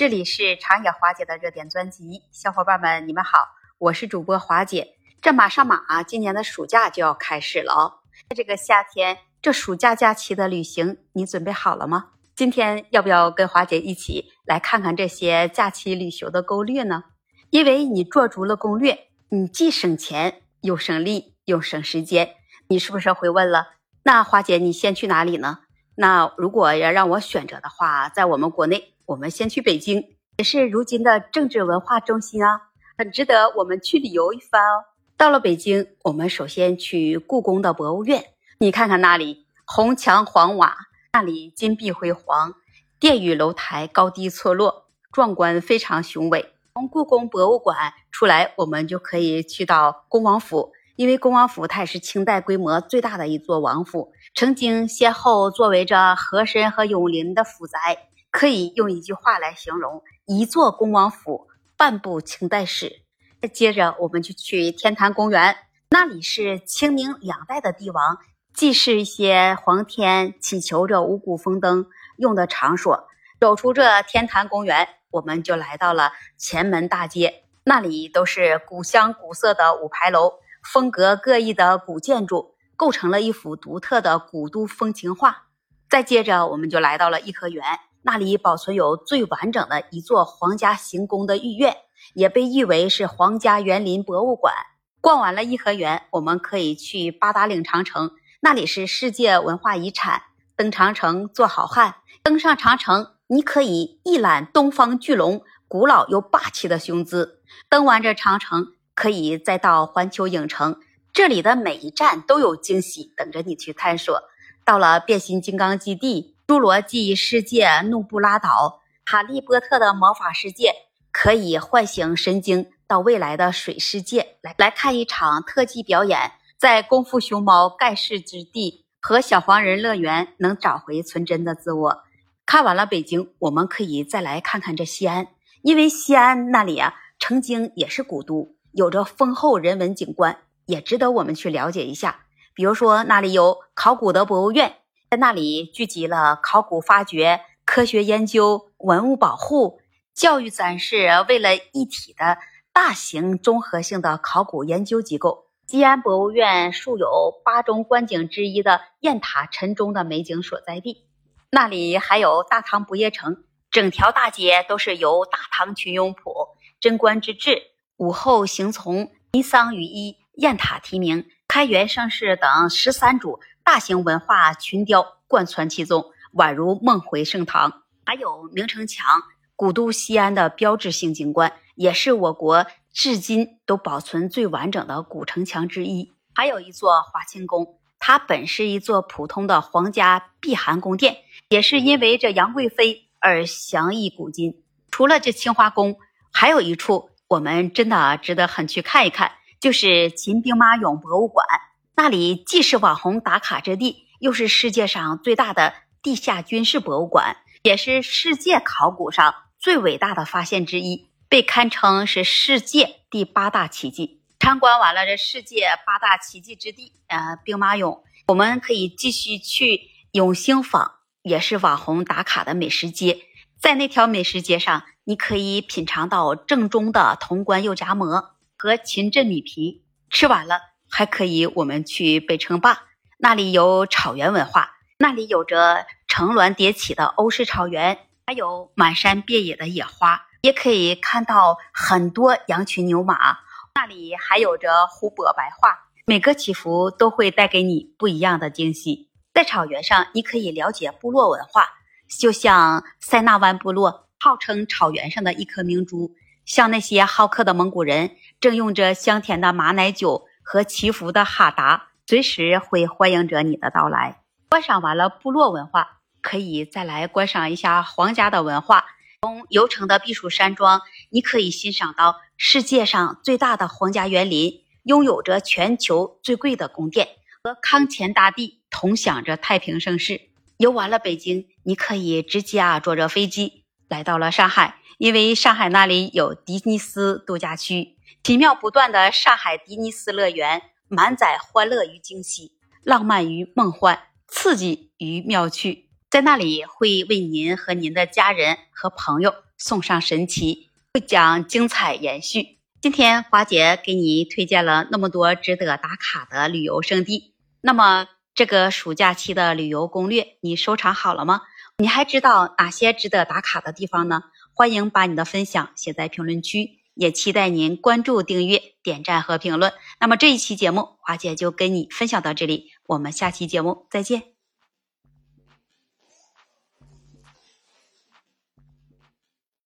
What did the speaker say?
这里是长野华姐的热点专辑，小伙伴们，你们好，我是主播华姐。这马上马，今年的暑假就要开始了哦。在这个夏天，这暑假假期的旅行，你准备好了吗？今天要不要跟华姐一起来看看这些假期旅游的攻略呢？因为你做足了攻略，你既省钱又省力又省时间。你是不是会问了？那华姐，你先去哪里呢？那如果要让我选择的话，在我们国内，我们先去北京，也是如今的政治文化中心啊，很值得我们去旅游一番哦。到了北京，我们首先去故宫的博物院，你看看那里红墙黄瓦，那里金碧辉煌，殿宇楼台高低错落，壮观非常雄伟。从故宫博物馆出来，我们就可以去到恭王府。因为恭王府它也是清代规模最大的一座王府，曾经先后作为着和珅和永陵的府宅，可以用一句话来形容：一座恭王府，半部清代史。接着，我们就去天坛公园，那里是清明两代的帝王祭祀一些皇天、祈求着五谷丰登用的场所。走出这天坛公园，我们就来到了前门大街，那里都是古香古色的五牌楼。风格各异的古建筑构成了一幅独特的古都风情画。再接着，我们就来到了颐和园，那里保存有最完整的一座皇家行宫的御苑，也被誉为是皇家园林博物馆。逛完了颐和园，我们可以去八达岭长城，那里是世界文化遗产。登长城做好汉，登上长城，你可以一览东方巨龙古老又霸气的雄姿。登完这长城。可以再到环球影城，这里的每一站都有惊喜等着你去探索。到了变形金刚基地、侏罗纪世界、怒布拉岛、哈利波特的魔法世界，可以唤醒神经到未来的水世界来来看一场特技表演。在功夫熊猫盖世之地和小黄人乐园，能找回纯真的自我。看完了北京，我们可以再来看看这西安，因为西安那里啊，曾经也是古都。有着丰厚人文景观，也值得我们去了解一下。比如说，那里有考古的博物院，在那里聚集了考古发掘、科学研究、文物保护、教育展示为了一体的大型综合性的考古研究机构。西安博物院素有八中观景之一的雁塔晨钟的美景所在地，那里还有大唐不夜城，整条大街都是由大唐群庸谱、贞观之治。武后行从、尼桑羽衣、雁塔题名、开元盛世等十三组大型文化群雕贯穿其中，宛如梦回盛唐。还有明城墙，古都西安的标志性景观，也是我国至今都保存最完整的古城墙之一。还有一座华清宫，它本是一座普通的皇家避寒宫殿，也是因为这杨贵妃而享誉古今。除了这清华宫，还有一处。我们真的值得很去看一看，就是秦兵马俑博物馆，那里既是网红打卡之地，又是世界上最大的地下军事博物馆，也是世界考古上最伟大的发现之一，被堪称是世界第八大奇迹。参观完了这世界八大奇迹之地，呃，兵马俑，我们可以继续去永兴坊，也是网红打卡的美食街。在那条美食街上，你可以品尝到正宗的潼关肉夹馍和秦镇米皮。吃完了，还可以我们去北城坝，那里有草原文化，那里有着层峦叠起的欧式草原，还有满山遍野的野花，也可以看到很多羊群牛马。那里还有着湖泊白桦，每个起伏都会带给你不一样的惊喜。在草原上，你可以了解部落文化。就像塞纳湾部落，号称草原上的一颗明珠。像那些好客的蒙古人，正用着香甜的马奶酒和祈福的哈达，随时会欢迎着你的到来。观赏完了部落文化，可以再来观赏一下皇家的文化。从游城的避暑山庄，你可以欣赏到世界上最大的皇家园林，拥有着全球最贵的宫殿，和康乾大帝同享着太平盛世。游完了北京，你可以直接啊坐着飞机来到了上海，因为上海那里有迪尼斯度假区，奇妙不断的上海迪尼斯乐园，满载欢乐与惊喜，浪漫与梦幻，刺激与妙趣，在那里会为您和您的家人和朋友送上神奇，会将精彩延续。今天华姐给你推荐了那么多值得打卡的旅游胜地，那么这个暑假期的旅游攻略你收藏好了吗？你还知道哪些值得打卡的地方呢？欢迎把你的分享写在评论区，也期待您关注、订阅、点赞和评论。那么这一期节目，华姐就跟你分享到这里，我们下期节目再见。